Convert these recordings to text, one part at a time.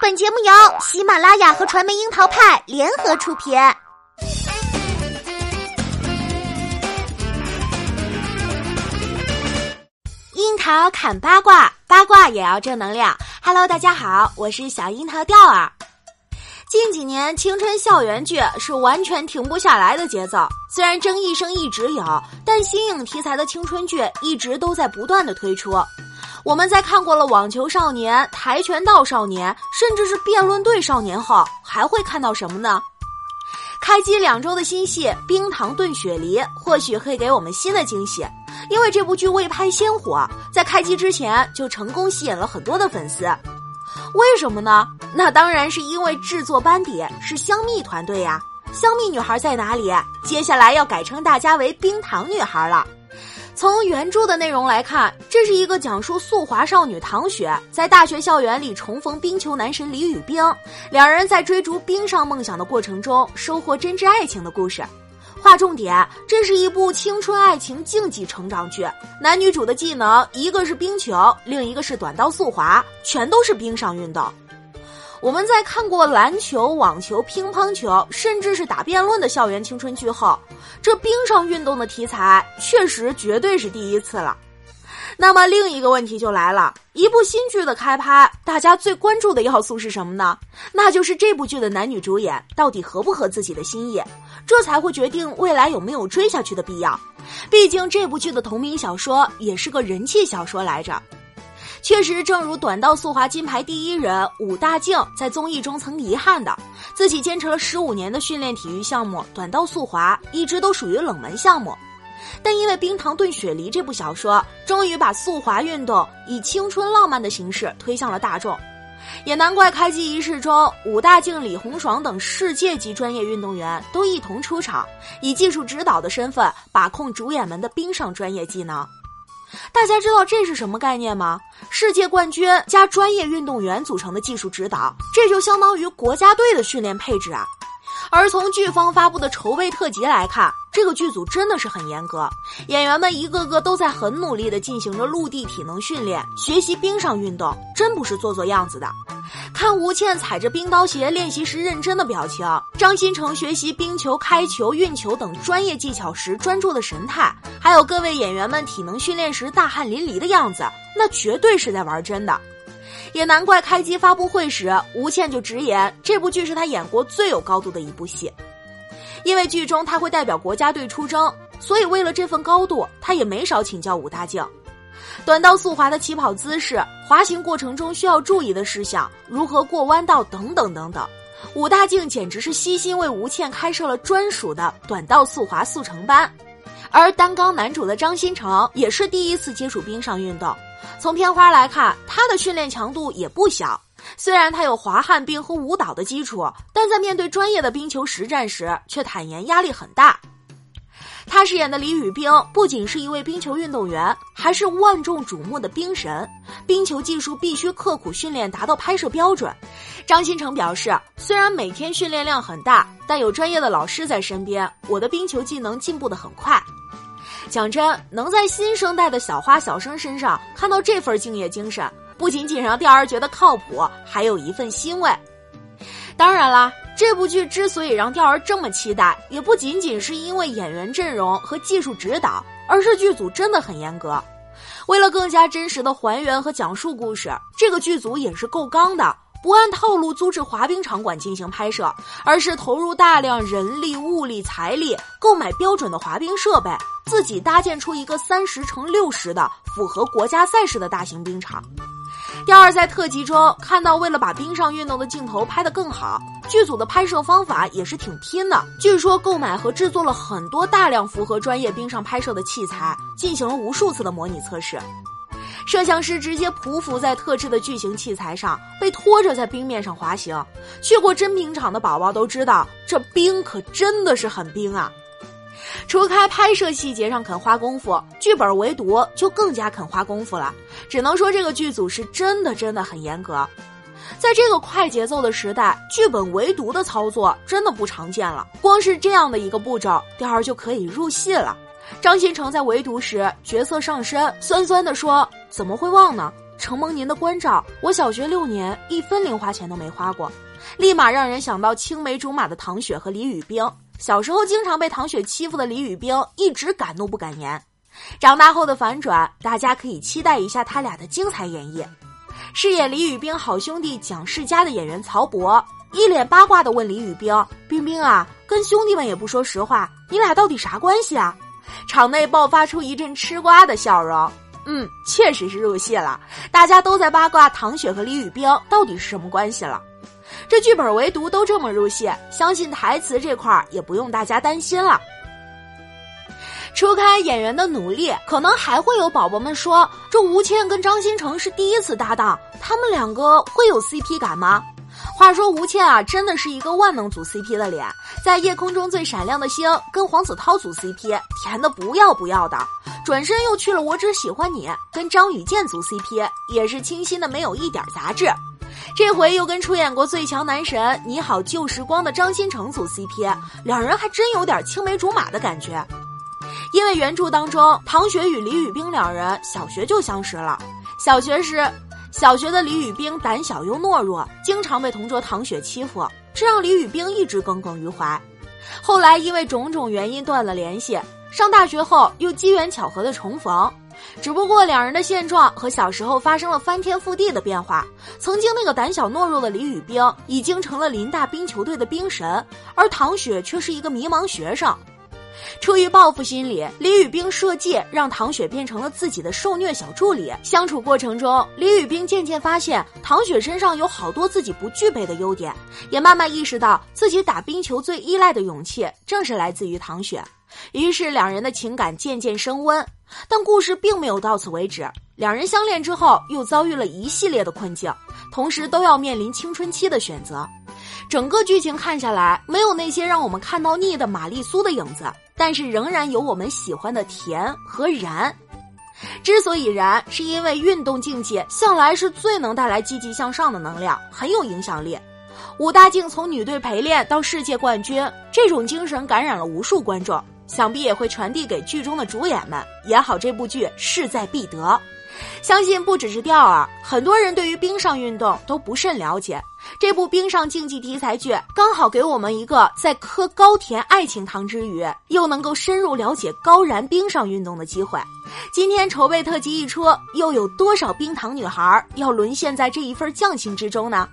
本节目由喜马拉雅和传媒樱桃派联合出品。樱桃砍八卦，八卦也要正能量。Hello，大家好，我是小樱桃调儿。近几年青春校园剧是完全停不下来的节奏，虽然争议声一直有，但新颖题材的青春剧一直都在不断的推出。我们在看过了网球少年、跆拳道少年，甚至是辩论队少年后，还会看到什么呢？开机两周的新戏《冰糖炖雪梨》或许会给我们新的惊喜，因为这部剧未拍先火，在开机之前就成功吸引了很多的粉丝。为什么呢？那当然是因为制作班底是香蜜团队呀。香蜜女孩在哪里？接下来要改称大家为冰糖女孩了。从原著的内容来看，这是一个讲述速滑少女唐雪在大学校园里重逢冰球男神李宇冰，两人在追逐冰上梦想的过程中收获真挚爱情的故事。划重点，这是一部青春爱情竞技成长剧，男女主的技能一个是冰球，另一个是短道速滑，全都是冰上运动。我们在看过篮球、网球、乒乓球，甚至是打辩论的校园青春剧后，这冰上运动的题材确实绝对是第一次了。那么另一个问题就来了：一部新剧的开拍，大家最关注的要素是什么呢？那就是这部剧的男女主演到底合不合自己的心意，这才会决定未来有没有追下去的必要。毕竟这部剧的同名小说也是个人气小说来着。确实，正如短道速滑金牌第一人武大靖在综艺中曾遗憾的，自己坚持了十五年的训练体育项目短道速滑一直都属于冷门项目，但因为《冰糖炖雪梨》这部小说，终于把速滑运动以青春浪漫的形式推向了大众，也难怪开机仪式中武大靖、李红爽等世界级专业运动员都一同出场，以技术指导的身份把控主演们的冰上专业技能。大家知道这是什么概念吗？世界冠军加专业运动员组成的技术指导，这就相当于国家队的训练配置啊。而从剧方发布的筹备特辑来看，这个剧组真的是很严格，演员们一个个都在很努力地进行着陆地体能训练，学习冰上运动，真不是做做样子的。看吴倩踩着冰刀鞋练习时认真的表情，张新成学习冰球、开球、运球等专业技巧时专注的神态，还有各位演员们体能训练时大汗淋漓的样子，那绝对是在玩真的。也难怪开机发布会时，吴倩就直言这部剧是她演过最有高度的一部戏，因为剧中她会代表国家队出征，所以为了这份高度，她也没少请教武大靖。短道速滑的起跑姿势、滑行过程中需要注意的事项、如何过弯道等等等等，武大靖简直是悉心为吴倩开设了专属的短道速滑速成班。而担纲男主的张新成也是第一次接触冰上运动，从片花来看，他的训练强度也不小。虽然他有滑旱冰和舞蹈的基础，但在面对专业的冰球实战时，却坦言压力很大。他饰演的李宇冰不仅是一位冰球运动员，还是万众瞩目的冰神。冰球技术必须刻苦训练，达到拍摄标准。张新成表示，虽然每天训练量很大，但有专业的老师在身边，我的冰球技能进步的很快。讲真，能在新生代的小花小生身上看到这份敬业精神，不仅仅让调儿觉得靠谱，还有一份欣慰。当然啦。这部剧之所以让钓儿这么期待，也不仅仅是因为演员阵容和技术指导，而是剧组真的很严格。为了更加真实的还原和讲述故事，这个剧组也是够刚的，不按套路租置滑冰场馆进行拍摄，而是投入大量人力、物力、财力，购买标准的滑冰设备，自己搭建出一个三十乘六十的符合国家赛事的大型冰场。第二，在特辑中看到，为了把冰上运动的镜头拍得更好，剧组的拍摄方法也是挺拼的。据说购买和制作了很多大量符合专业冰上拍摄的器材，进行了无数次的模拟测试。摄像师直接匍匐在特制的巨型器材上，被拖着在冰面上滑行。去过真冰场的宝宝都知道，这冰可真的是很冰啊！除开拍摄细节上肯花功夫，剧本唯独就更加肯花功夫了。只能说这个剧组是真的真的很严格。在这个快节奏的时代，剧本唯独的操作真的不常见了。光是这样的一个步骤，调儿就可以入戏了。张新成在围读时角色上身，酸酸的说：“怎么会忘呢？承蒙您的关照，我小学六年一分零花钱都没花过，立马让人想到青梅竹马的唐雪和李宇冰。小时候经常被唐雪欺负的李宇冰一直敢怒不敢言，长大后的反转，大家可以期待一下他俩的精彩演绎。饰演李宇冰好兄弟蒋世佳的演员曹博一脸八卦的问李宇冰：“冰冰啊，跟兄弟们也不说实话，你俩到底啥关系啊？”场内爆发出一阵吃瓜的笑容。嗯，确实是入戏了，大家都在八卦唐雪和李宇冰到底是什么关系了。这剧本唯独都这么入戏，相信台词这块儿也不用大家担心了。除开演员的努力，可能还会有宝宝们说：这吴倩跟张新成是第一次搭档，他们两个会有 CP 感吗？话说吴倩啊，真的是一个万能组 CP 的脸，在夜空中最闪亮的星跟黄子韬组 CP，甜的不要不要的。转身又去了我只喜欢你，跟张雨健组 CP，也是清新的没有一点杂质。这回又跟出演过《最强男神》《你好旧时光》的张新成组 CP，两人还真有点青梅竹马的感觉。因为原著当中，唐雪与李宇冰两人小学就相识了，小学时。小学的李宇冰胆小又懦弱，经常被同桌唐雪欺负，这让李宇冰一直耿耿于怀。后来因为种种原因断了联系，上大学后又机缘巧合的重逢，只不过两人的现状和小时候发生了翻天覆地的变化。曾经那个胆小懦弱的李宇冰已经成了林大冰球队的冰神，而唐雪却是一个迷茫学生。出于报复心理，李宇冰设计让唐雪变成了自己的受虐小助理。相处过程中，李宇冰渐渐发现唐雪身上有好多自己不具备的优点，也慢慢意识到自己打冰球最依赖的勇气正是来自于唐雪。于是，两人的情感渐渐升温。但故事并没有到此为止，两人相恋之后又遭遇了一系列的困境，同时都要面临青春期的选择。整个剧情看下来，没有那些让我们看到腻的玛丽苏的影子。但是仍然有我们喜欢的甜和燃。之所以燃，是因为运动竞技向来是最能带来积极向上的能量，很有影响力。武大靖从女队陪练到世界冠军，这种精神感染了无数观众，想必也会传递给剧中的主演们。演好这部剧势在必得。相信不只是钓儿，很多人对于冰上运动都不甚了解。这部冰上竞技题材剧刚好给我们一个在磕高甜爱情糖之余，又能够深入了解高燃冰上运动的机会。今天筹备特辑一出，又有多少冰糖女孩要沦陷在这一份匠心之中呢？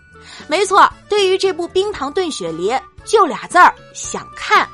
没错，对于这部《冰糖炖雪梨》，就俩字儿：想看。